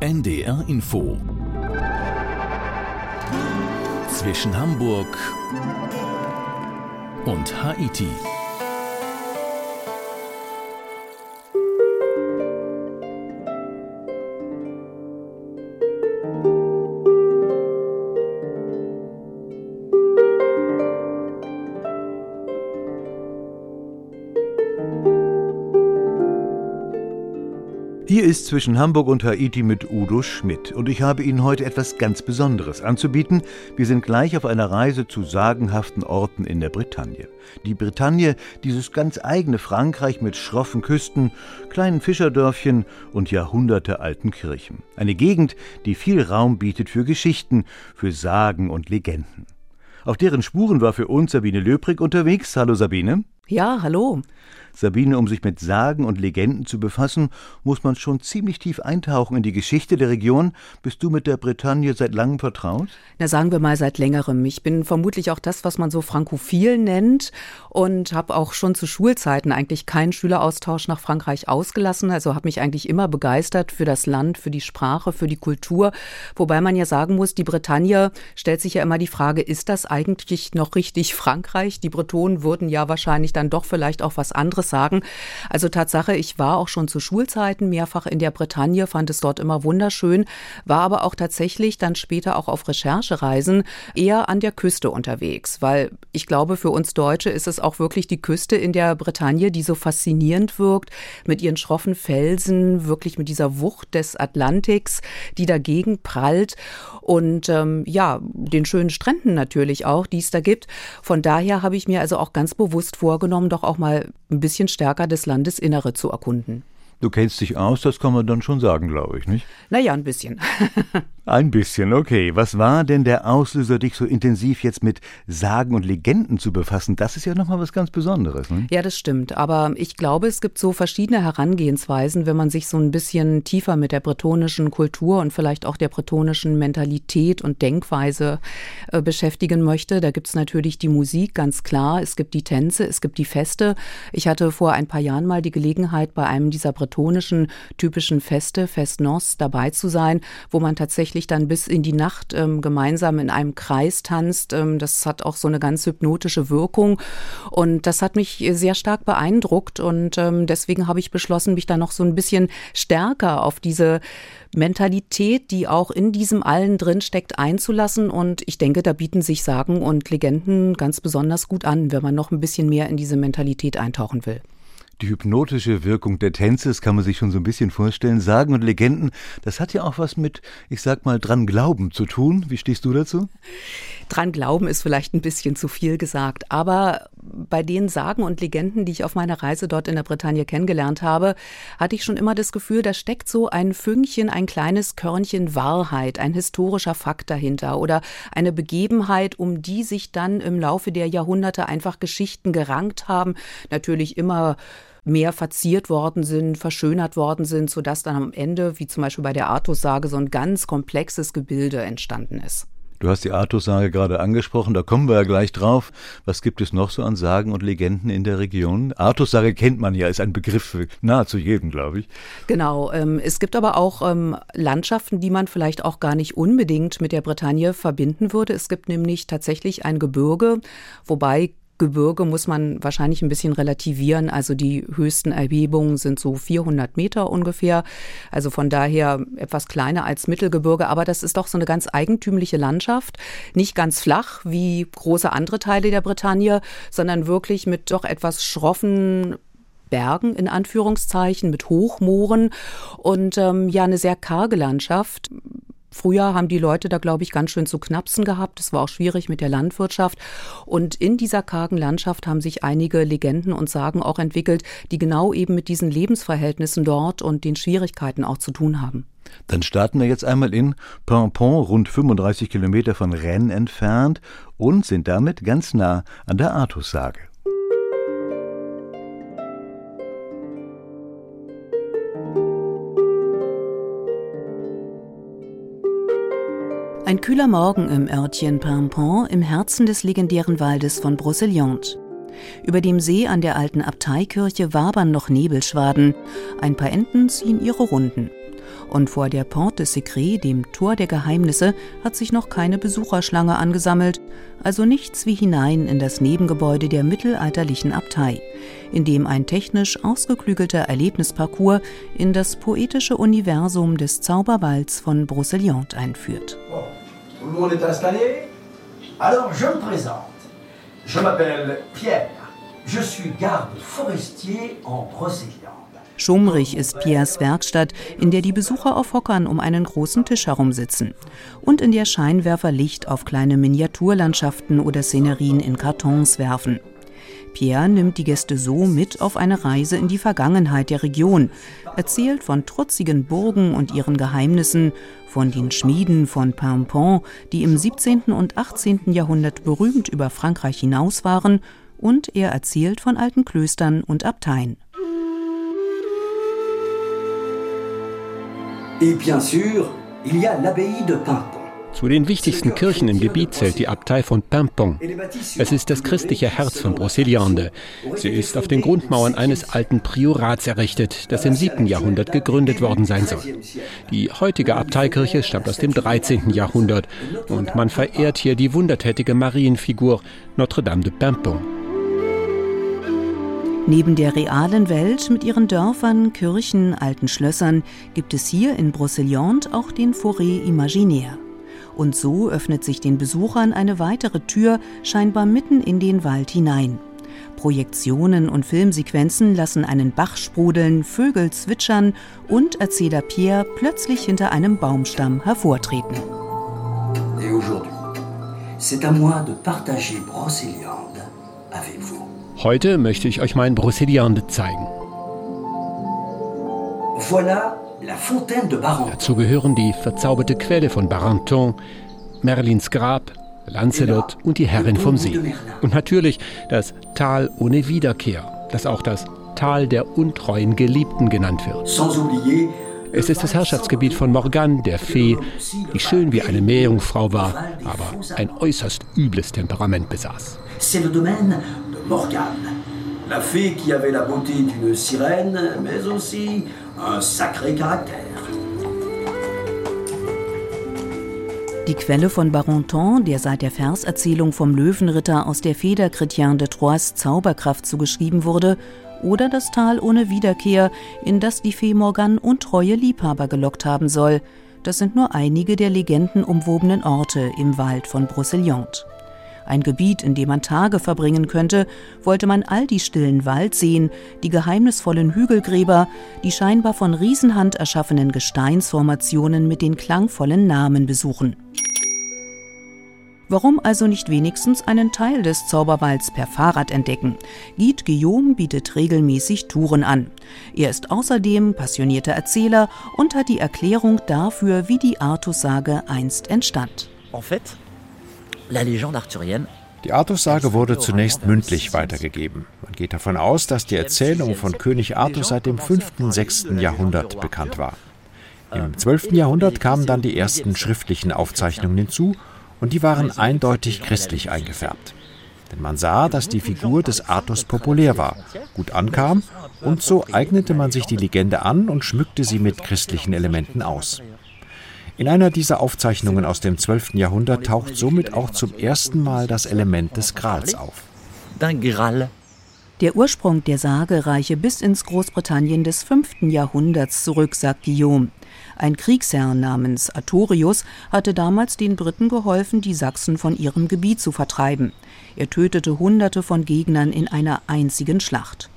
NDR Info zwischen Hamburg und Haiti. Zwischen Hamburg und Haiti mit Udo Schmidt und ich habe Ihnen heute etwas ganz Besonderes anzubieten. Wir sind gleich auf einer Reise zu sagenhaften Orten in der Bretagne. Die Bretagne, dieses ganz eigene Frankreich mit schroffen Küsten, kleinen Fischerdörfchen und jahrhundertealten Kirchen. Eine Gegend, die viel Raum bietet für Geschichten, für Sagen und Legenden. Auf deren Spuren war für uns Sabine Löbrig unterwegs. Hallo Sabine. Ja, hallo. Sabine, um sich mit Sagen und Legenden zu befassen, muss man schon ziemlich tief eintauchen in die Geschichte der Region. Bist du mit der Bretagne seit langem vertraut? Na, sagen wir mal seit längerem. Ich bin vermutlich auch das, was man so frankophil nennt und habe auch schon zu Schulzeiten eigentlich keinen Schüleraustausch nach Frankreich ausgelassen. Also habe mich eigentlich immer begeistert für das Land, für die Sprache, für die Kultur. Wobei man ja sagen muss, die Bretagne stellt sich ja immer die Frage, ist das eigentlich noch richtig Frankreich? Die Bretonen würden ja wahrscheinlich dann doch vielleicht auch was anderes sagen. Also Tatsache, ich war auch schon zu Schulzeiten mehrfach in der Bretagne, fand es dort immer wunderschön, war aber auch tatsächlich dann später auch auf Recherchereisen eher an der Küste unterwegs, weil ich glaube, für uns Deutsche ist es auch wirklich die Küste in der Bretagne, die so faszinierend wirkt, mit ihren schroffen Felsen, wirklich mit dieser Wucht des Atlantiks, die dagegen prallt und ähm, ja, den schönen Stränden natürlich auch, die es da gibt. Von daher habe ich mir also auch ganz bewusst vorgenommen, doch auch mal ein bisschen stärker das Landesinnere zu erkunden. Du kennst dich aus, das kann man dann schon sagen, glaube ich, nicht? Naja, ein bisschen. ein bisschen, okay. Was war denn der Auslöser, dich so intensiv jetzt mit Sagen und Legenden zu befassen? Das ist ja nochmal was ganz Besonderes. Ne? Ja, das stimmt. Aber ich glaube, es gibt so verschiedene Herangehensweisen, wenn man sich so ein bisschen tiefer mit der bretonischen Kultur und vielleicht auch der bretonischen Mentalität und Denkweise äh, beschäftigen möchte. Da gibt es natürlich die Musik, ganz klar. Es gibt die Tänze, es gibt die Feste. Ich hatte vor ein paar Jahren mal die Gelegenheit, bei einem dieser bretonischen typischen Feste, Fest Nos, dabei zu sein, wo man tatsächlich dann bis in die Nacht ähm, gemeinsam in einem Kreis tanzt. Ähm, das hat auch so eine ganz hypnotische Wirkung und das hat mich sehr stark beeindruckt und ähm, deswegen habe ich beschlossen, mich da noch so ein bisschen stärker auf diese Mentalität, die auch in diesem allen drin steckt, einzulassen. Und ich denke, da bieten sich Sagen und Legenden ganz besonders gut an, wenn man noch ein bisschen mehr in diese Mentalität eintauchen will. Die hypnotische Wirkung der Tänze, das kann man sich schon so ein bisschen vorstellen. Sagen und Legenden, das hat ja auch was mit, ich sag mal, dran glauben zu tun. Wie stehst du dazu? Dran glauben ist vielleicht ein bisschen zu viel gesagt, aber bei den Sagen und Legenden, die ich auf meiner Reise dort in der Bretagne kennengelernt habe, hatte ich schon immer das Gefühl, da steckt so ein Fünkchen, ein kleines Körnchen Wahrheit, ein historischer Fakt dahinter oder eine Begebenheit, um die sich dann im Laufe der Jahrhunderte einfach Geschichten gerankt haben. Natürlich immer mehr verziert worden sind, verschönert worden sind, sodass dann am Ende, wie zum Beispiel bei der Artussage, so ein ganz komplexes Gebilde entstanden ist. Du hast die Artussage gerade angesprochen, da kommen wir ja gleich drauf. Was gibt es noch so an Sagen und Legenden in der Region? Artussage kennt man ja, ist ein Begriff für nahezu jeden, glaube ich. Genau. Ähm, es gibt aber auch ähm, Landschaften, die man vielleicht auch gar nicht unbedingt mit der Bretagne verbinden würde. Es gibt nämlich tatsächlich ein Gebirge, wobei Gebirge muss man wahrscheinlich ein bisschen relativieren. Also die höchsten Erhebungen sind so 400 Meter ungefähr. Also von daher etwas kleiner als Mittelgebirge. Aber das ist doch so eine ganz eigentümliche Landschaft. Nicht ganz flach wie große andere Teile der Bretagne, sondern wirklich mit doch etwas schroffen Bergen in Anführungszeichen, mit Hochmooren und ähm, ja eine sehr karge Landschaft. Früher haben die Leute da, glaube ich, ganz schön zu knapsen gehabt. Es war auch schwierig mit der Landwirtschaft. Und in dieser kargen Landschaft haben sich einige Legenden und Sagen auch entwickelt, die genau eben mit diesen Lebensverhältnissen dort und den Schwierigkeiten auch zu tun haben. Dann starten wir jetzt einmal in Pimpon, rund 35 Kilometer von Rennes entfernt und sind damit ganz nah an der Artussage. Ein kühler Morgen im Örtchen Pimpon im Herzen des legendären Waldes von Brocéliande. Über dem See an der alten Abteikirche wabern noch Nebelschwaden. Ein paar Enten ziehen ihre Runden. Und vor der Porte Secret, dem Tor der Geheimnisse, hat sich noch keine Besucherschlange angesammelt, also nichts wie hinein in das Nebengebäude der mittelalterlichen Abtei, in dem ein technisch ausgeklügelter Erlebnisparcours in das poetische Universum des Zauberwalds von Brocéliande einführt. Bon, Alors, je me présente. Je m'appelle Pierre. Je suis garde forestier en Brocéliande. Schummrig ist Piers Werkstatt, in der die Besucher auf Hockern um einen großen Tisch herumsitzen und in der Scheinwerfer Licht auf kleine Miniaturlandschaften oder Szenerien in Kartons werfen. Pierre nimmt die Gäste so mit auf eine Reise in die Vergangenheit der Region, erzählt von trutzigen Burgen und ihren Geheimnissen, von den Schmieden von Pimpon, die im 17. und 18. Jahrhundert berühmt über Frankreich hinaus waren, und er erzählt von alten Klöstern und Abteien. Et bien sûr, il y a l'abbaye de Pimpon. Zu den wichtigsten Kirchen im Gebiet zählt die Abtei von Pimpon. Es ist das christliche Herz von Brocéliande. Sie ist auf den Grundmauern eines alten Priorats errichtet, das im 7. Jahrhundert gegründet worden sein soll. Die heutige Abteikirche stammt aus dem 13. Jahrhundert und man verehrt hier die wundertätige Marienfigur Notre-Dame de Pimpon. Neben der realen Welt mit ihren Dörfern, Kirchen, alten Schlössern gibt es hier in Brocéliande auch den Forêt Imaginaire. Und so öffnet sich den Besuchern eine weitere Tür scheinbar mitten in den Wald hinein. Projektionen und Filmsequenzen lassen einen Bach sprudeln, Vögel zwitschern und Erzähler Pierre plötzlich hinter einem Baumstamm hervortreten. Heute möchte ich euch mein Brocéliande zeigen. Voilà Dazu gehören die verzauberte Quelle von Barenton, Merlins Grab, Lancelot und die Herrin vom See. Und natürlich das Tal ohne Wiederkehr, das auch das Tal der untreuen Geliebten genannt wird. Oublier Es ist das Herrschaftsgebiet von Morgane, der Fee, die schön wie eine Meerjungfrau war, aber ein äußerst übles Temperament besaß. c'est le domaine de Morgane. La fée qui avait la beauté d'une sirène, mais aussi un sacré caractère. Die Quelle von Barenton, der seit der Verserzählung vom Löwenritter aus der Feder Chrétien de Troyes Zauberkraft zugeschrieben wurde, oder das Tal ohne Wiederkehr, in das die Fee Morgan untreue Liebhaber gelockt haben soll. Das sind nur einige der legendenumwobenen Orte im Wald von Brocéliande. Ein Gebiet, in dem man Tage verbringen könnte, wollte man all die stillen Waldseen, die geheimnisvollen Hügelgräber, die scheinbar von Riesenhand erschaffenen Gesteinsformationen mit den klangvollen Namen besuchen. Warum also nicht wenigstens einen Teil des Zauberwalds per Fahrrad entdecken? Guide Guillaume bietet regelmäßig Touren an. Er ist außerdem passionierter Erzähler und hat die Erklärung dafür, wie die Artussage einst entstand. En fait, Die Artussage wurde zunächst mündlich weitergegeben. Man geht davon aus, dass die Erzählung von König Artus seit dem 5. und 6. Jahrhundert bekannt war. Im 12. Jahrhundert kamen dann die ersten schriftlichen Aufzeichnungen hinzu und die waren eindeutig christlich eingefärbt. Denn man sah, dass die Figur des Artus populär war, gut ankam und so eignete man sich die Legende an und schmückte sie mit christlichen Elementen aus. In einer dieser Aufzeichnungen aus dem 12. Jahrhundert taucht somit auch zum ersten Mal das Element des Grals auf. Der Ursprung der Sage reiche bis ins Großbritannien des 5. Jahrhunderts zurück, sagt Guillaume. Ein Kriegsherr namens Artorius hatte damals den Briten geholfen, die Sachsen von ihrem Gebiet zu vertreiben. Er tötete Hunderte von Gegnern in einer einzigen Schlacht.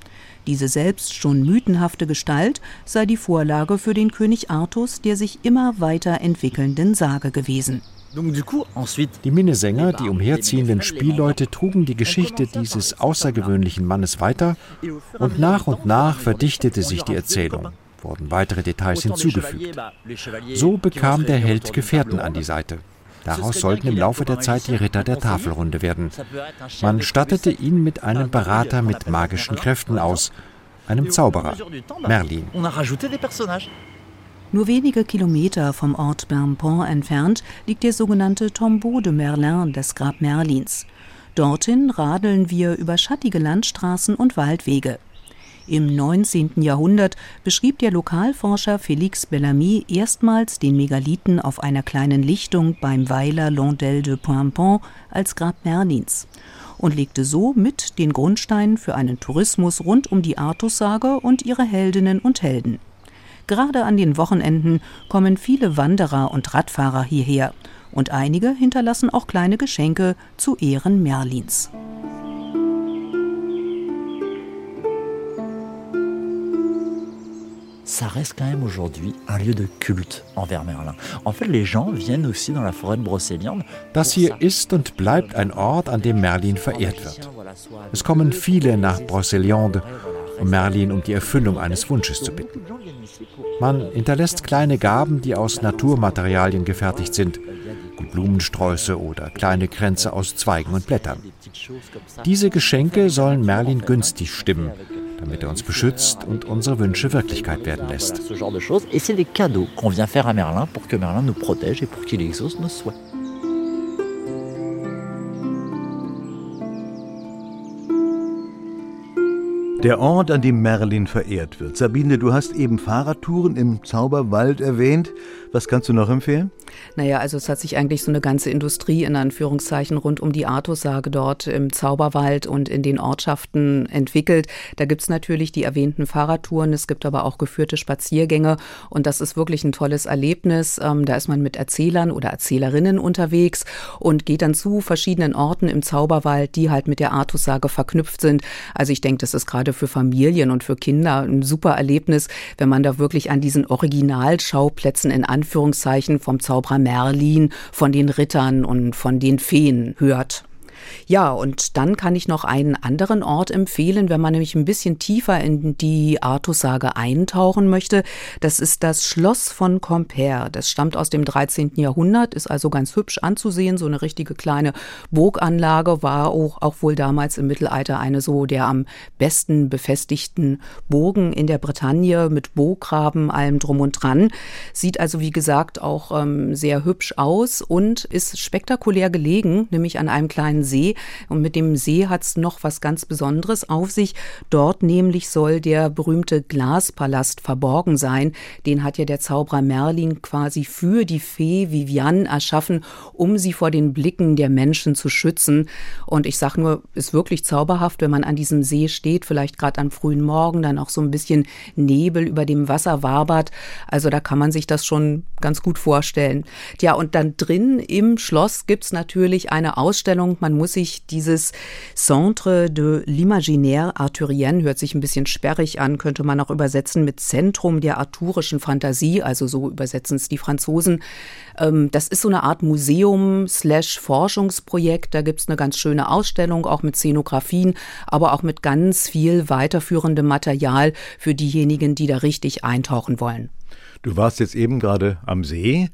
Diese selbst schon mythenhafte Gestalt sei die Vorlage für den König Artus der sich immer weiter entwickelnden Sage gewesen. Die Minnesänger, die umherziehenden Spielleute, trugen die Geschichte dieses außergewöhnlichen Mannes weiter und nach und nach verdichtete sich die Erzählung, wurden weitere Details hinzugefügt. So bekam der Held Gefährten an die Seite. Daraus sollten im Laufe der Zeit die Ritter der Tafelrunde werden. Man stattete ihn mit einem Berater mit magischen Kräften aus, einem Zauberer, Merlin. On a rajouté des personnages. Nur wenige Kilometer vom Ort Bermpont entfernt liegt der sogenannte Tombeau de Merlin, das Grab Merlins. Dorthin radeln wir über schattige Landstraßen und Waldwege. Im 19. Jahrhundert beschrieb der Lokalforscher Félix Bellamy erstmals den Megalithen auf einer kleinen Lichtung beim Weiler Londel de Poimpont als Grab Merlins und legte so mit den Grundstein für einen Tourismus rund um die Artussage und ihre Heldinnen und Helden. Gerade an den Wochenenden kommen viele Wanderer und Radfahrer hierher und einige hinterlassen auch kleine Geschenke zu Ehren Merlins. Ça reste quand même aujourd'hui un lieu de culte envers Merlin. En fait, les gens viennent aussi dans la forêt de Brocéliande. Das hier ist und bleibt ein Ort, an dem Merlin verehrt wird. Es kommen viele nach Brocéliande, um Merlin um die Erfüllung eines Wunsches zu bitten. Man hinterlässt kleine Gaben, die aus Naturmaterialien gefertigt sind, wie Blumensträuße oder kleine Kränze aus Zweigen und Blättern. Diese Geschenke sollen Merlin günstig stimmen damit er uns beschützt und unsere Wünsche Wirklichkeit werden lässt. Der Ort, an dem Merlin verehrt wird. Sabine, du hast eben Fahrradtouren im Zauberwald erwähnt. Was kannst du noch empfehlen? Naja, also es hat sich eigentlich so eine ganze Industrie in Anführungszeichen rund um die Artussage dort im Zauberwald und in den Ortschaften entwickelt. Da gibt's natürlich die erwähnten Fahrradtouren, es gibt aber auch geführte Spaziergänge und das ist wirklich ein tolles Erlebnis. Ähm, da ist man mit Erzählern oder Erzählerinnen unterwegs und geht dann zu verschiedenen Orten im Zauberwald, die halt mit der Artussage verknüpft sind. Also ich denke, das ist gerade für Familien und für Kinder ein super Erlebnis, wenn man da wirklich an diesen Originalschauplätzen in Anführungszeichen vom Zauberer Merlin, von den Rittern und von den Feen hört. Ja, und dann kann ich noch einen anderen Ort empfehlen, wenn man nämlich ein bisschen tiefer in die Artussage eintauchen möchte. Das ist das Schloss von Compère. Das stammt aus dem 13. Jahrhundert, ist also ganz hübsch anzusehen. So eine richtige kleine Burganlage war auch, auch wohl damals im Mittelalter eine so der am besten befestigten Burgen in der Bretagne mit Burggraben, allem drum und dran. Sieht also, wie gesagt, auch ähm, sehr hübsch aus und ist spektakulär gelegen, nämlich an einem kleinen See See. Und mit dem See hat es noch was ganz Besonderes auf sich. Dort nämlich soll der berühmte Glaspalast verborgen sein. Den hat ja der Zauberer Merlin quasi für die Fee Viviane erschaffen, um sie vor den Blicken der Menschen zu schützen. Und ich sage nur, ist wirklich zauberhaft, wenn man an diesem See steht, vielleicht gerade am frühen Morgen, dann auch so ein bisschen Nebel über dem Wasser wabert. Also da kann man sich das schon ganz gut vorstellen. Ja, und dann drin im Schloss gibt's natürlich eine Ausstellung. Man muss sich dieses Centre de l'Imaginaire Arthurien, hört sich ein bisschen sperrig an, könnte man auch übersetzen mit Zentrum der arthurischen Fantasie, also so übersetzen es die Franzosen. Ähm, das ist so eine Art Museum slash Forschungsprojekt. Da gibt es eine ganz schöne Ausstellung, auch mit Szenografien, aber auch mit ganz viel weiterführendem Material für diejenigen, die da richtig eintauchen wollen. Du warst jetzt eben gerade am See.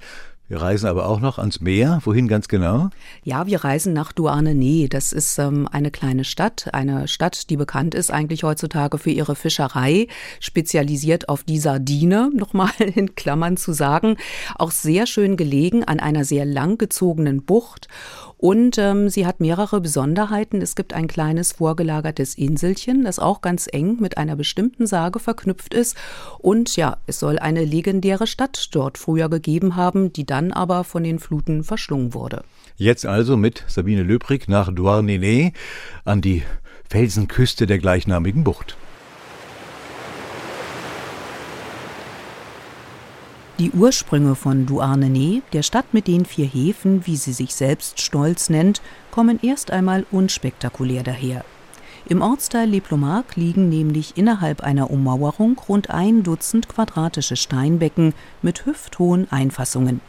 Wir reisen aber auch noch ans Meer. Wohin ganz genau? Ja, wir reisen nach Douarnenez. Das ist ähm, eine kleine Stadt, eine Stadt, die bekannt ist eigentlich heutzutage für ihre Fischerei, spezialisiert auf die Sardine, nochmal in Klammern zu sagen. Auch sehr schön gelegen an einer sehr langgezogenen Bucht. Und ähm, sie hat mehrere Besonderheiten. Es gibt ein kleines vorgelagertes Inselchen, das auch ganz eng mit einer bestimmten Sage verknüpft ist. Und ja, es soll eine legendäre Stadt dort früher gegeben haben, die dann aber von den Fluten verschlungen wurde. Jetzt also mit Sabine Löbrig nach Douarnenez an die Felsenküste der gleichnamigen Bucht. Die Ursprünge von Douarnenez, der Stadt mit den vier Häfen, wie sie sich selbst stolz nennt, kommen erst einmal unspektakulär daher. Im Ortsteil Les Plomarques liegen nämlich innerhalb einer Ummauerung rund ein Dutzend quadratische Steinbecken mit hüfthohen Einfassungen.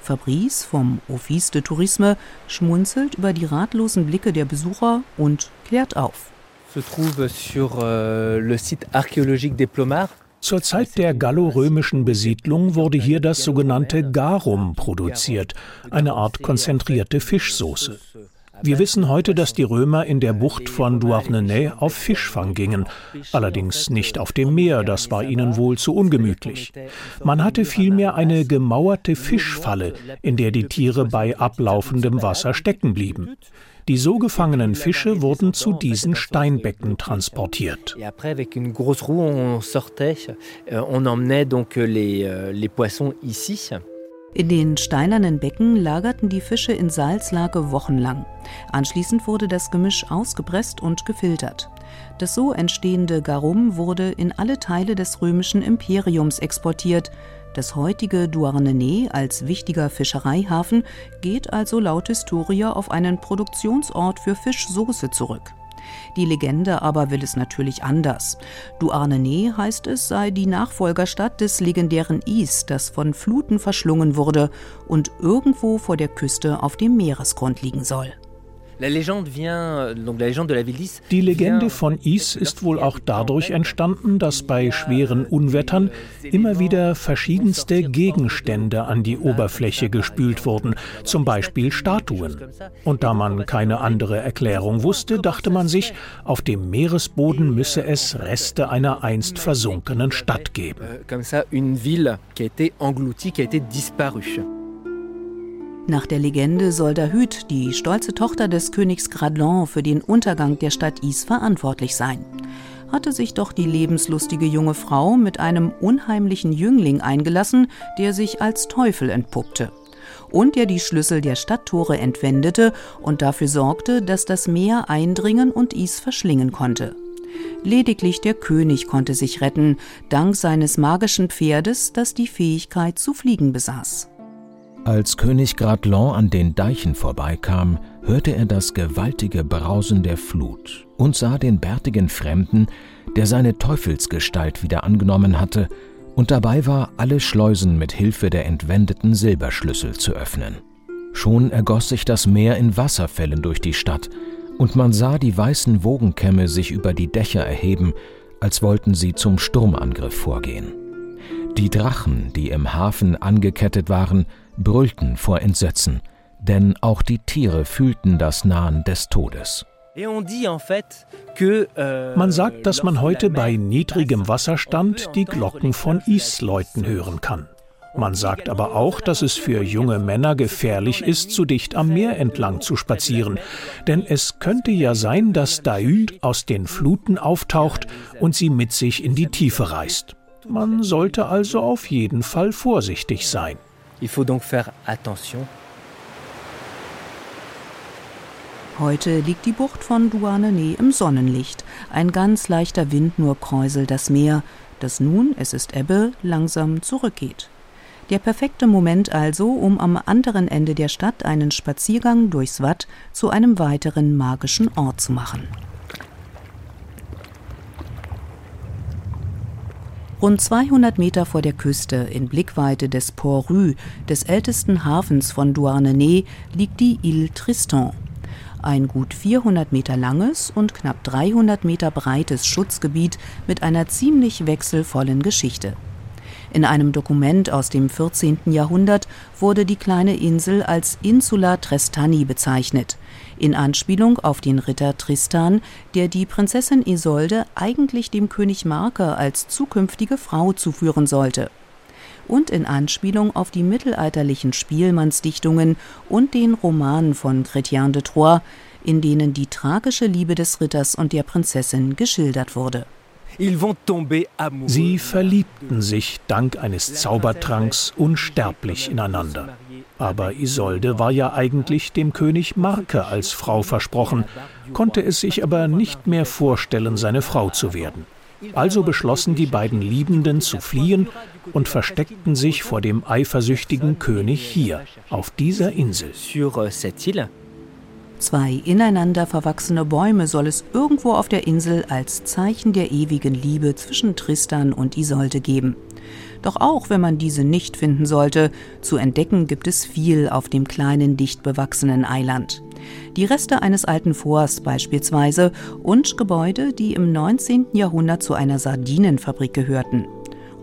Fabrice vom Office de Tourisme schmunzelt über die ratlosen Blicke der Besucher und klärt auf. Se trouve sur euh, le site archéologique des Plomards zur Zeit der gallorömischen Besiedlung wurde hier das sogenannte Garum produziert, eine Art konzentrierte Fischsoße. Wir wissen heute, dass die Römer in der Bucht von Douarnenez auf Fischfang gingen, allerdings nicht auf dem Meer, das war ihnen wohl zu ungemütlich. Man hatte vielmehr eine gemauerte Fischfalle, in der die Tiere bei ablaufendem Wasser stecken blieben. Die so gefangenen Fische wurden zu diesen Steinbecken transportiert. Euh, euh, euh, in den steinernen Becken lagerten die Fische in Salzlage wochenlang. Anschließend wurde das Gemisch ausgepresst und gefiltert. Das so entstehende Garum wurde in alle Teile des römischen Imperiums exportiert, das heutige Douarnenez als wichtiger Fischereihafen geht also laut Historia auf einen Produktionsort für Fischsoße zurück. Die Legende aber will es natürlich anders. Douarnenez heißt es, sei die Nachfolgerstadt des legendären Is, das von Fluten verschlungen wurde und irgendwo vor der Küste auf dem Meeresgrund liegen soll. Euh, Die Legende von Is ist wohl auch dadurch entstanden, dass bei schweren Unwettern immer wieder verschiedenste Gegenstände an die Oberfläche gespült wurden, zum Beispiel Statuen. Und da man keine andere Erklärung wusste, dachte man sich, auf dem Meeresboden müsse es Reste einer einst versunkenen Stadt geben. Nach der Legende soll Dahut, die stolze Tochter des Königs Gradlon, für den Untergang der Stadt Is verantwortlich sein. Hatte sich doch die lebenslustige junge Frau mit einem unheimlichen Jüngling eingelassen, der sich als Teufel entpuppte und der die Schlüssel der Stadttore entwendete und dafür sorgte, dass das Meer eindringen und Is verschlingen konnte. Lediglich der König konnte sich retten, dank seines magischen Pferdes, das die Fähigkeit zu fliegen besaß. Als König Gradlon an den Deichen vorbeikam, hörte er das gewaltige Brausen der Flut und sah den bärtigen Fremden, der seine Teufelsgestalt wieder angenommen hatte und dabei war, alle Schleusen mit Hilfe der entwendeten Silberschlüssel zu öffnen. Schon ergoss sich das Meer in Wasserfällen durch die Stadt, und man sah die weißen Wogenkämme sich über die Dächer erheben, als wollten sie zum Sturmangriff vorgehen. Die Drachen, die im Hafen angekettet waren, brüllten vor Entsetzen, denn auch die Tiere fühlten das Nahen des Todes. Euh, man sagt, dass man heute bei niedrigem Wasserstand die Glocken von Is läuten hören kann. Man sagt aber auch, dass es für junge Männer gefährlich ist, zu dicht am Meer entlang zu spazieren. Denn es könnte ja sein, dass Daud aus den Fluten auftaucht und sie mit sich in die Tiefe reißt. Man sollte also auf jeden Fall vorsichtig sein. Il faut donc faire attention. Heute liegt die Bucht von Douarnenez im Sonnenlicht. Ein ganz leichter Wind nur kräuselt das Meer, das nun, es ist Ebbe, langsam zurückgeht. Der perfekte Moment also, um am anderen Ende der Stadt einen Spaziergang durchs Watt zu einem weiteren magischen Ort zu machen. Rund 200 Meter vor der Küste, in Blickweite des Port Rue, des ältesten Hafens von Douarnenez, liegt die Ile Tristan. Ein gut 400 Meter langes und knapp 300 Meter breites Schutzgebiet mit einer ziemlich wechselvollen Geschichte. In einem Dokument aus dem 14. Jahrhundert wurde die kleine Insel als Insula Trestani bezeichnet, in Anspielung auf den Ritter Tristan, der die Prinzessin Isolde eigentlich dem König Marker als zukünftige Frau zuführen sollte. Und in Anspielung auf die mittelalterlichen Spielmannsdichtungen und den Roman von Chrétien de Troyes, in denen die tragische Liebe des Ritters und der Prinzessin geschildert wurde. Sie verliebten sich dank eines Zaubertranks unsterblich ineinander. Aber Isolde war ja eigentlich dem König Marke als Frau versprochen, konnte es sich aber nicht mehr vorstellen, seine Frau zu werden. Also beschlossen die beiden Liebenden zu fliehen und versteckten sich vor dem eifersüchtigen König hier, auf dieser Insel. Zwei ineinander verwachsene Bäume soll es irgendwo auf der Insel als Zeichen der ewigen Liebe zwischen Tristan und Isolde geben. Doch auch wenn man diese nicht finden sollte, zu entdecken gibt es viel auf dem kleinen, dicht bewachsenen Eiland. Die Reste eines alten Forts beispielsweise und Gebäude, die im 19. Jahrhundert zu einer Sardinenfabrik gehörten.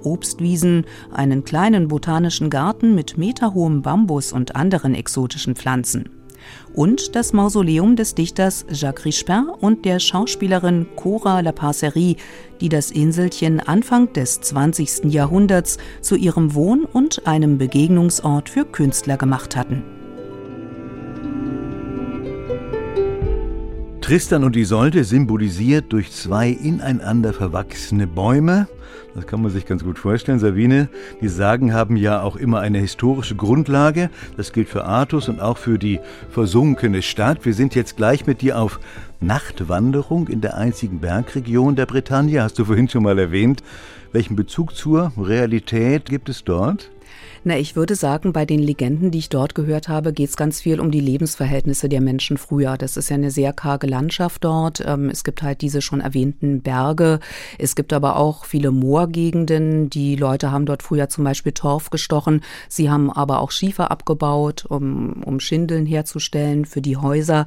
Obstwiesen, einen kleinen botanischen Garten mit meterhohem Bambus und anderen exotischen Pflanzen. Und das Mausoleum des Dichters Jacques Rispin und der Schauspielerin Cora Lapasserie, die das Inselchen Anfang des 20. Jahrhunderts zu ihrem Wohn- und einem Begegnungsort für Künstler gemacht hatten. Tristan und Isolde symbolisiert durch zwei ineinander verwachsene Bäume. Das kann man sich ganz gut vorstellen. Sabine, die Sagen haben ja auch immer eine historische Grundlage. Das gilt für Artus und auch für die versunkene Stadt. Wir sind jetzt gleich mit dir auf Nachtwanderung in der einzigen Bergregion der Bretagne. Hast du vorhin schon mal erwähnt. Welchen Bezug zur Realität gibt es dort? Na, ich würde sagen, bei den Legenden, die ich dort gehört habe, geht es ganz viel um die Lebensverhältnisse der Menschen früher. Das ist ja eine sehr karge Landschaft dort. Ähm, es gibt halt diese schon erwähnten Berge. Es gibt aber auch viele Moorgegenden. Die Leute haben dort früher zum Beispiel Torf gestochen. Sie haben aber auch Schiefer abgebaut, um, um Schindeln herzustellen für die Häuser.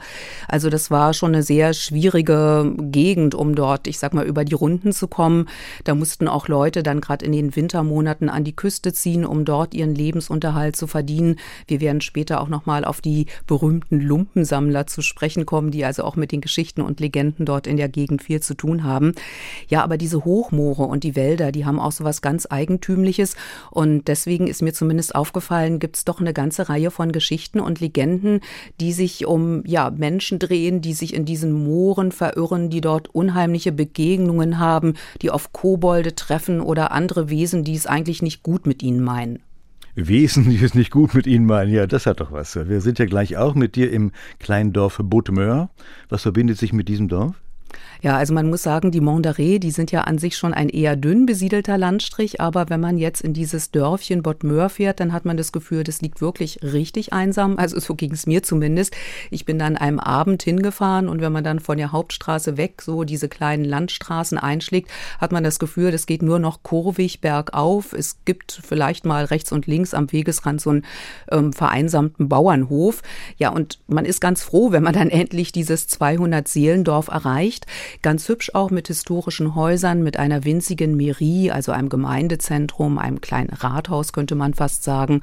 Also das war schon eine sehr schwierige Gegend, um dort, ich sag mal, über die Runden zu kommen. Da mussten auch Leute dann gerade in den Wintermonaten an die Küste ziehen, um dort ihren Lebensunterhalt zu verdienen. Wir werden später auch nochmal auf die berühmten Lumpensammler zu sprechen kommen, die also auch mit den Geschichten und Legenden dort in der Gegend viel zu tun haben. Ja, aber diese Hochmoore und die Wälder, die haben auch so was ganz Eigentümliches. Und deswegen ist mir zumindest aufgefallen, gibt es doch eine ganze Reihe von Geschichten und Legenden, die sich um ja, Menschen drehen, die sich in diesen Mooren verirren, die dort unheimliche Begegnungen haben, die auf Kobolde treffen oder andere Wesen, die es eigentlich nicht gut mit ihnen meinen. Wesen, die es nicht gut mit Ihnen meinen. Ja, das hat doch was. Wir sind ja gleich auch mit dir im kleinen Dorf Botemeur. Was verbindet sich mit diesem Dorf? Ja, also man muss sagen, die Mondaré, die sind ja an sich schon ein eher dünn besiedelter Landstrich, aber wenn man jetzt in dieses Dörfchen Bottmeur fährt, dann hat man das Gefühl, das liegt wirklich richtig einsam. Also so ging es mir zumindest. Ich bin dann einem Abend hingefahren und wenn man dann von der Hauptstraße weg so diese kleinen Landstraßen einschlägt, hat man das Gefühl, das geht nur noch kurvig bergauf. Es gibt vielleicht mal rechts und links am Wegesrand so einen ähm, vereinsamten Bauernhof. Ja, und man ist ganz froh, wenn man dann endlich dieses 200 Seelendorf erreicht. Ganz hübsch auch mit historischen Häusern, mit einer winzigen Mairie, also einem Gemeindezentrum, einem kleinen Rathaus könnte man fast sagen,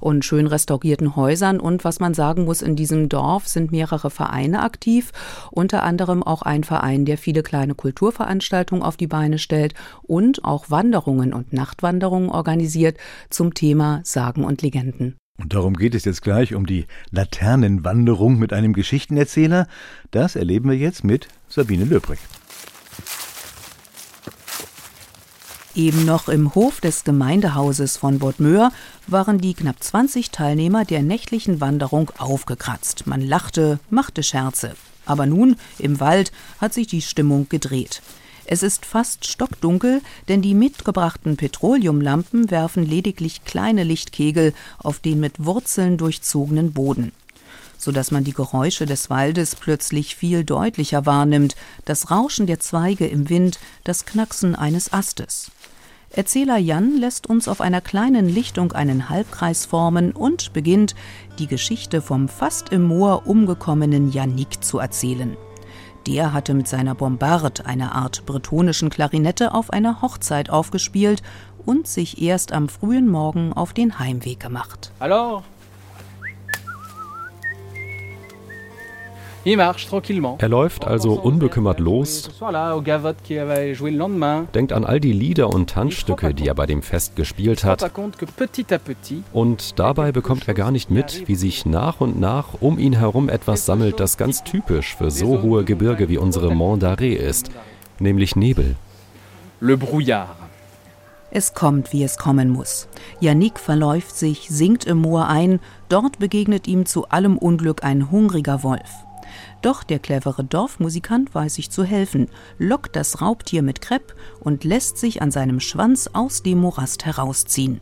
und schön restaurierten Häusern. Und was man sagen muss, in diesem Dorf sind mehrere Vereine aktiv, unter anderem auch ein Verein, der viele kleine Kulturveranstaltungen auf die Beine stellt und auch Wanderungen und Nachtwanderungen organisiert zum Thema Sagen und Legenden. Und darum geht es jetzt gleich um die Laternenwanderung mit einem Geschichtenerzähler. Das erleben wir jetzt mit Sabine Löbrich. Eben noch im Hof des Gemeindehauses von Bodmeur waren die knapp 20 Teilnehmer der nächtlichen Wanderung aufgekratzt. Man lachte, machte Scherze. Aber nun, im Wald, hat sich die Stimmung gedreht. Es ist fast stockdunkel, denn die mitgebrachten Petroleumlampen werfen lediglich kleine Lichtkegel auf den mit Wurzeln durchzogenen Boden so dass man die Geräusche des Waldes plötzlich viel deutlicher wahrnimmt, das Rauschen der Zweige im Wind, das Knacksen eines Astes. Erzähler Jan lässt uns auf einer kleinen Lichtung einen Halbkreis formen und beginnt, die Geschichte vom fast im Moor umgekommenen Janik zu erzählen. Der hatte mit seiner Bombard, einer Art bretonischen Klarinette, auf einer Hochzeit aufgespielt und sich erst am frühen Morgen auf den Heimweg gemacht. Alors, Er läuft also unbekümmert los, denkt an all die Lieder und Tanzstücke, die er bei dem Fest gespielt hat. Und dabei bekommt er gar nicht mit, wie sich nach und nach um ihn herum etwas sammelt, das ganz typisch für so hohe Gebirge wie unsere Mont d'Arrée ist, nämlich Nebel. Le brouillard. Es kommt, wie es kommen muss. Yannick verläuft sich, sinkt im Moor ein, dort begegnet ihm zu allem Unglück ein hungriger Wolf. Doch der clevere Dorfmusikant weiß sich zu helfen, lockt das Raubtier mit Krepp und lässt sich an seinem Schwanz aus dem Morast herausziehen.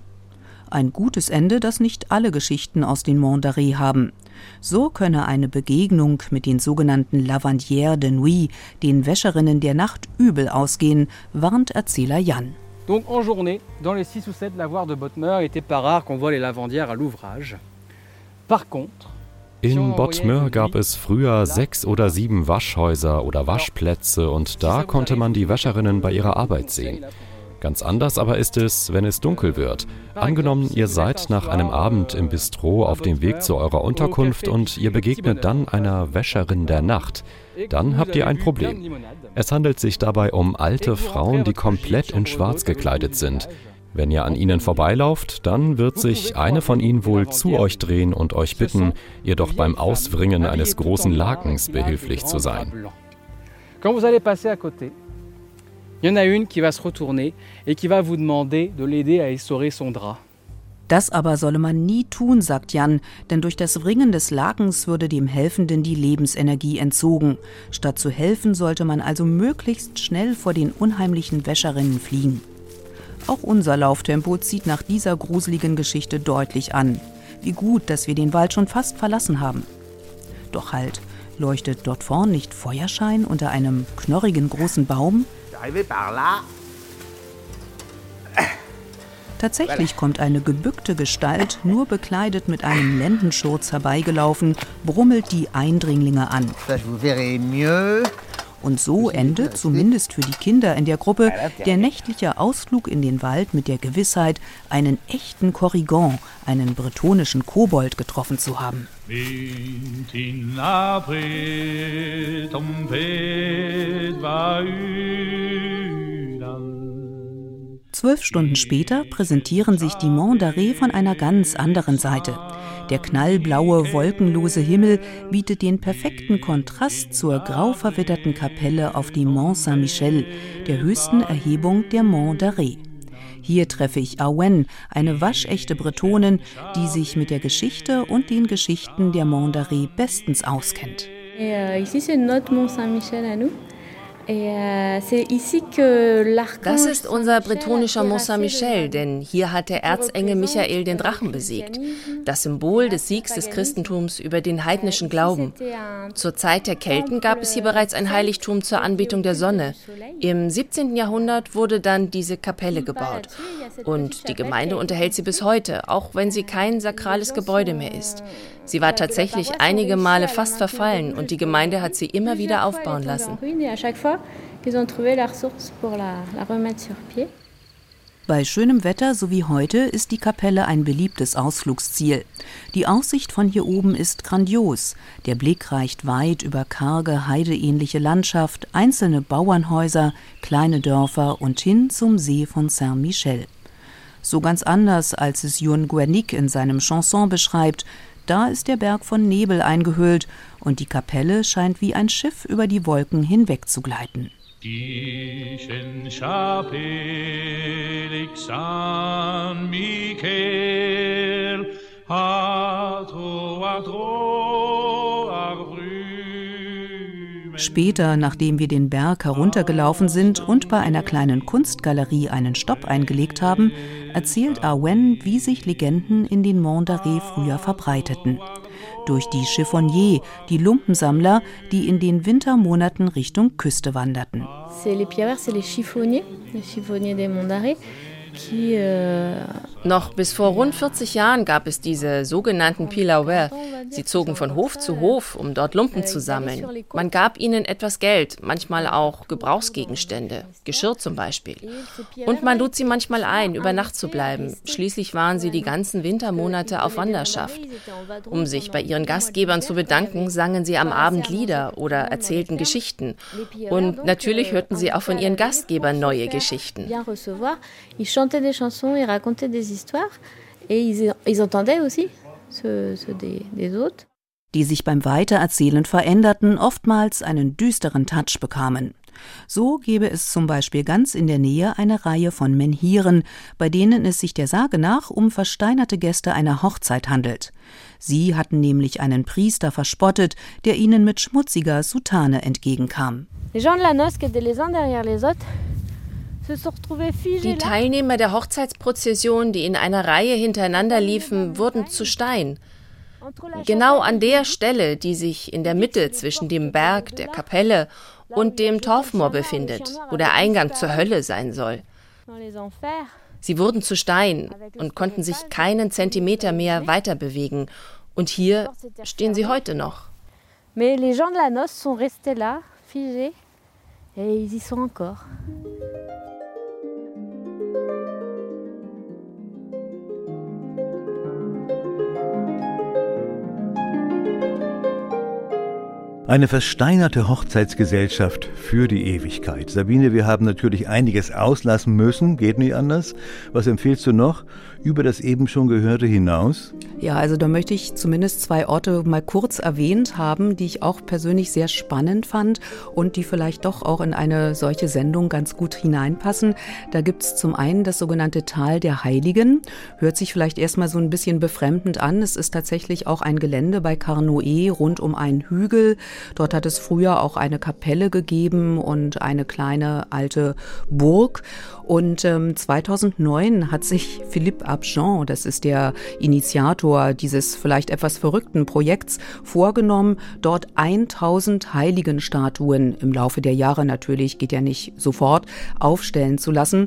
Ein gutes Ende, das nicht alle Geschichten aus den Mondaré haben. So könne eine Begegnung mit den sogenannten Lavandières de Nuit, den Wäscherinnen der Nacht, übel ausgehen, warnt Erzähler Jan. Donc en journée, dans les 6 ou 7 lavoirs de Bottmer, était pas rare qu'on voit les lavandières à l'ouvrage. Par contre, in Bottmer gab es früher sechs oder sieben Waschhäuser oder Waschplätze und da konnte man die Wäscherinnen bei ihrer Arbeit sehen. Ganz anders aber ist es, wenn es dunkel wird. Angenommen, ihr seid nach einem Abend im Bistro auf dem Weg zu eurer Unterkunft und ihr begegnet dann einer Wäscherin der Nacht. Dann habt ihr ein Problem. Es handelt sich dabei um alte Frauen, die komplett in Schwarz gekleidet sind. Wenn ihr an ihnen vorbeilauft, dann wird sich eine von ihnen wohl zu euch drehen und euch bitten, ihr doch beim Auswringen eines großen Lakens behilflich zu sein. Quand vous allez passer à côté, il y en a une qui va se retourner et qui va vous demander de l'aider à essorer son drap. Das aber solle man nie tun, sagt Jan, denn durch das Wringen des Lakens würde dem Helfenden die Lebensenergie entzogen. Statt zu helfen, sollte man also möglichst schnell vor den unheimlichen Wäscherinnen fliehen. Auch unser Lauftempo zieht nach dieser gruseligen Geschichte deutlich an. Wie gut, dass wir den Wald schon fast verlassen haben. Doch halt, leuchtet dort vorn nicht Feuerschein unter einem knorrigen großen Baum? Tatsächlich kommt eine gebückte Gestalt, nur bekleidet mit einem Lendenschurz herbeigelaufen, brummelt die Eindringlinge an. Und so endet, zumindest für die Kinder in der Gruppe, der nächtliche Ausflug in den Wald mit der Gewissheit, einen echten Korrigan, einen bretonischen Kobold getroffen zu haben. Zwölf Stunden später präsentieren sich die Mont d'Arrée von einer ganz anderen Seite. Der knallblaue, wolkenlose Himmel bietet den perfekten Kontrast zur grau verwitterten Kapelle auf dem Mont Saint-Michel, der höchsten Erhebung der Mont d'Arrée. Hier treffe ich Awen, eine waschechte Bretonin, die sich mit der Geschichte und den Geschichten der Mont d'Arrée bestens auskennt. Et, euh, ici, c'est Mont Saint-Michel à nous. Euh, das ist unser bretonischer Mont Saint-Michel, denn hier hat der Erzengel Michael den Drachen besiegt. Das Symbol des Siegs des Christentums über den heidnischen Glauben. Zur Zeit der Kelten gab es hier bereits ein Heiligtum zur Anbetung der Sonne. Im 17. Jahrhundert wurde dann diese Kapelle gebaut. Und die Gemeinde unterhält sie bis heute, auch wenn sie kein sakrales Gebäude mehr ist. Sie war tatsächlich einige Male fast verfallen und die Gemeinde hat sie immer wieder aufbauen lassen. Bei schönem Wetter so wie heute ist die Kapelle ein beliebtes Ausflugsziel. Die Aussicht von hier oben ist grandios. Der Blick reicht weit über karge, heideähnliche Landschaft, einzelne Bauernhäuser, kleine Dörfer und hin zum See von Saint-Michel. So ganz anders, als es Jun Guernic in seinem Chanson beschreibt, da ist der Berg von Nebel eingehüllt und die Kapelle scheint wie ein Schiff über die Wolken hinweg zu gleiten. San Michael, atro, atro, Später, nachdem wir den Berg heruntergelaufen sind und bei einer kleinen Kunstgalerie einen Stopp eingelegt haben, erzählt Arwen, wie sich Legenden in den Mont d'Arrée früher verbreiteten. Durch die Chiffonniers, die Lumpensammler, die in den Wintermonaten Richtung Küste wanderten. C'est les pierreurs, c'est les chiffonniers, les chiffonniers des Monts d'Arrée. Noch bis vor rund 40 Jahren gab es diese sogenannten Pilauer. Sie zogen von Hof zu Hof, um dort Lumpen zu sammeln. Man gab ihnen etwas Geld, manchmal auch Gebrauchsgegenstände, Geschirr zum Beispiel. Und man lud sie manchmal ein, über Nacht zu bleiben. Schließlich waren sie die ganzen Wintermonate auf Wanderschaft. Um sich bei ihren Gastgebern zu bedanken, sangen sie am Abend Lieder oder erzählten Geschichten. Und natürlich hörten sie auch von ihren Gastgebern neue Geschichten chantaient des chansons, ils racontaient des histoires et ils, ils entendaient aussi ceux, ceux des, des autres. Die sich beim Weitererzählen veränderten, oftmals einen düsteren Touch bekamen. So gäbe es zum Beispiel ganz in der Nähe eine Reihe von Menhiren, bei denen es sich der Sage nach um versteinerte Gäste einer Hochzeit handelt. Sie hatten nämlich einen Priester verspottet, der ihnen mit schmutziger Soutane entgegenkam. Les gens de la noce qui étaient les uns derrière les autres die Teilnehmer der Hochzeitsprozession, die in einer Reihe hintereinander liefen, wurden zu Stein. Genau an der Stelle, die sich in der Mitte zwischen dem Berg, der Kapelle und dem Torfmoor befindet, wo der Eingang zur Hölle sein soll. Sie wurden zu Stein und konnten sich keinen Zentimeter mehr weiter bewegen. Und hier stehen sie heute noch. Mais les gens de la noce sont restés là, figés, et ils y sont encore. Eine versteinerte Hochzeitsgesellschaft für die Ewigkeit. Sabine, wir haben natürlich einiges auslassen müssen, geht nicht anders. Was empfiehlst du noch? über das eben schon Gehörte hinaus? Ja, also da möchte ich zumindest zwei Orte mal kurz erwähnt haben, die ich auch persönlich sehr spannend fand und die vielleicht doch auch in eine solche Sendung ganz gut hineinpassen. Da gibt es zum einen das sogenannte Tal der Heiligen. Hört sich vielleicht erstmal so ein bisschen befremdend an. Es ist tatsächlich auch ein Gelände bei Carnoe rund um einen Hügel. Dort hat es früher auch eine Kapelle gegeben und eine kleine alte Burg. Und ähm, 2009 hat sich Philippe Abjean, das ist der Initiator dieses vielleicht etwas verrückten Projekts, vorgenommen, dort 1000 Heiligenstatuen im Laufe der Jahre natürlich, geht ja nicht sofort, aufstellen zu lassen.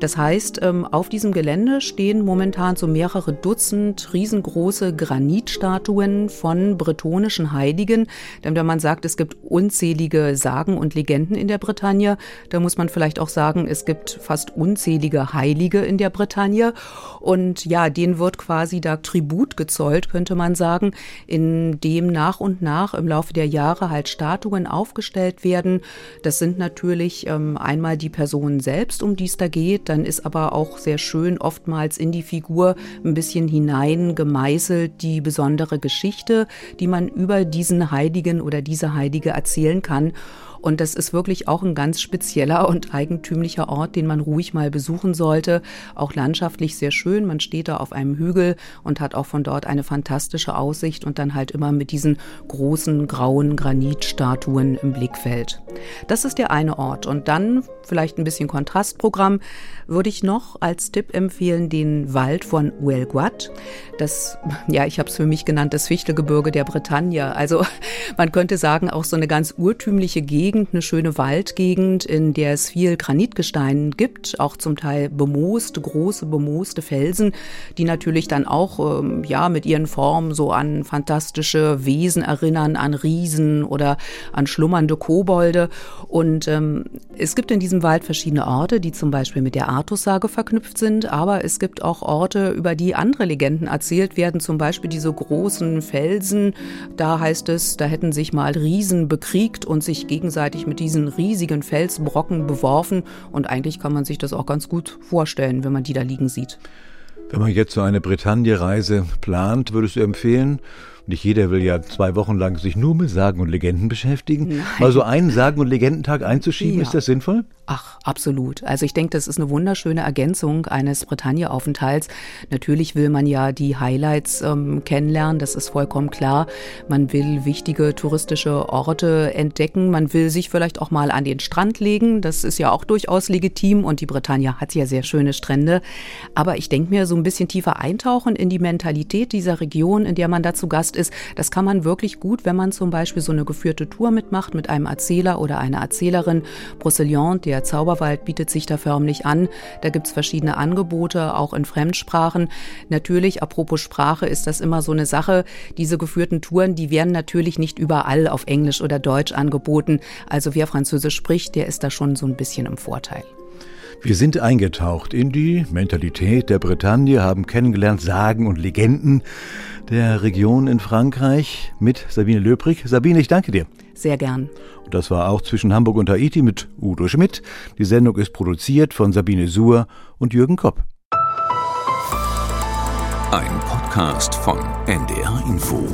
Das heißt, ähm, auf diesem Gelände stehen momentan so mehrere Dutzend riesengroße Granitstatuen von bretonischen Heiligen. Denn wenn man sagt, es gibt unzählige Sagen und Legenden in der Bretagne, da muss man vielleicht auch sagen, es gibt fast unzählige Heilige in der Bretagne. Und ja, denen wird quasi da Tribut gezollt, könnte man sagen, indem nach und nach im Laufe der Jahre halt Statuen aufgestellt werden. Das sind natürlich ähm, einmal die Personen selbst, um die es da geht. Dann ist aber auch sehr schön oftmals in die Figur ein bisschen hinein gemeißelt die besondere Geschichte, die man über diesen Heiligen oder diese Heilige erzählen kann. Und das ist wirklich auch ein ganz spezieller und eigentümlicher Ort, den man ruhig mal besuchen sollte. Auch landschaftlich sehr schön. Man steht da auf einem Hügel und hat auch von dort eine fantastische Aussicht und dann halt immer mit diesen großen grauen Granitstatuen im Blickfeld. Das ist der eine Ort. Und dann vielleicht ein bisschen Kontrastprogramm würde ich noch als Tipp empfehlen den Wald von Huelguat. Das, ja, ich habe es für mich genannt, das Fichtelgebirge der Bretagne. Also man könnte sagen, auch so eine ganz urtümliche Gegend Gegend, eine schöne Waldgegend, in der es viel Granitgestein gibt, auch zum Teil bemooste, große bemooste Felsen, die natürlich dann auch ähm, ja mit ihren Formen so an fantastische Wesen erinnern, an Riesen oder an schlummernde Kobolde. Und ähm, es gibt in diesem Wald verschiedene Orte, die zum Beispiel mit der Artussage verknüpft sind, aber es gibt auch Orte, über die andere Legenden erzählt werden, zum Beispiel diese großen Felsen. Da heißt es, da hätten sich mal Riesen bekriegt und sich gegenseitig gegenseitig mit diesen riesigen Felsbrocken beworfen. Und eigentlich kann man sich das auch ganz gut vorstellen, wenn man die da liegen sieht. Wenn man jetzt so eine Bretagne-Reise plant, würdest du empfehlen, nicht jeder will ja zwei Wochen lang sich nur mit Sagen und Legenden beschäftigen. Nein. Mal so einen Sagen- und Legendentag einzuschieben, ja. ist das sinnvoll? Ach, absolut. Also ich denke, das ist eine wunderschöne Ergänzung eines Bretagne-Aufenthalts. Natürlich will man ja die Highlights ähm, kennenlernen, das ist vollkommen klar. Man will wichtige touristische Orte entdecken. Man will sich vielleicht auch mal an den Strand legen. Das ist ja auch durchaus legitim und die Bretagne hat ja sehr schöne Strände. Aber ich denke mir, so ein bisschen tiefer eintauchen in die Mentalität dieser Region, in der man da zu Gast ist, das kann man wirklich gut, wenn man zum Beispiel so eine geführte Tour mitmacht mit einem Erzähler oder einer Erzählerin. Brocelion, der der Zauberwald bietet sich da förmlich an. Da gibt es verschiedene Angebote, auch in Fremdsprachen. Natürlich, apropos Sprache, ist das immer so eine Sache. Diese geführten Touren, die werden natürlich nicht überall auf Englisch oder Deutsch angeboten. Also wer Französisch spricht, der ist da schon so ein bisschen im Vorteil. Wir sind eingetaucht in die Mentalität der Bretagne, haben kennengelernt Sagen und Legenden der Region in Frankreich mit Sabine Löbrig. Sabine, ich danke dir. Sehr gern. Und das war auch zwischen Hamburg und Haiti mit Udo Schmidt. Die Sendung ist produziert von Sabine Suhr und Jürgen Kopp. Ein Podcast von NDR Info.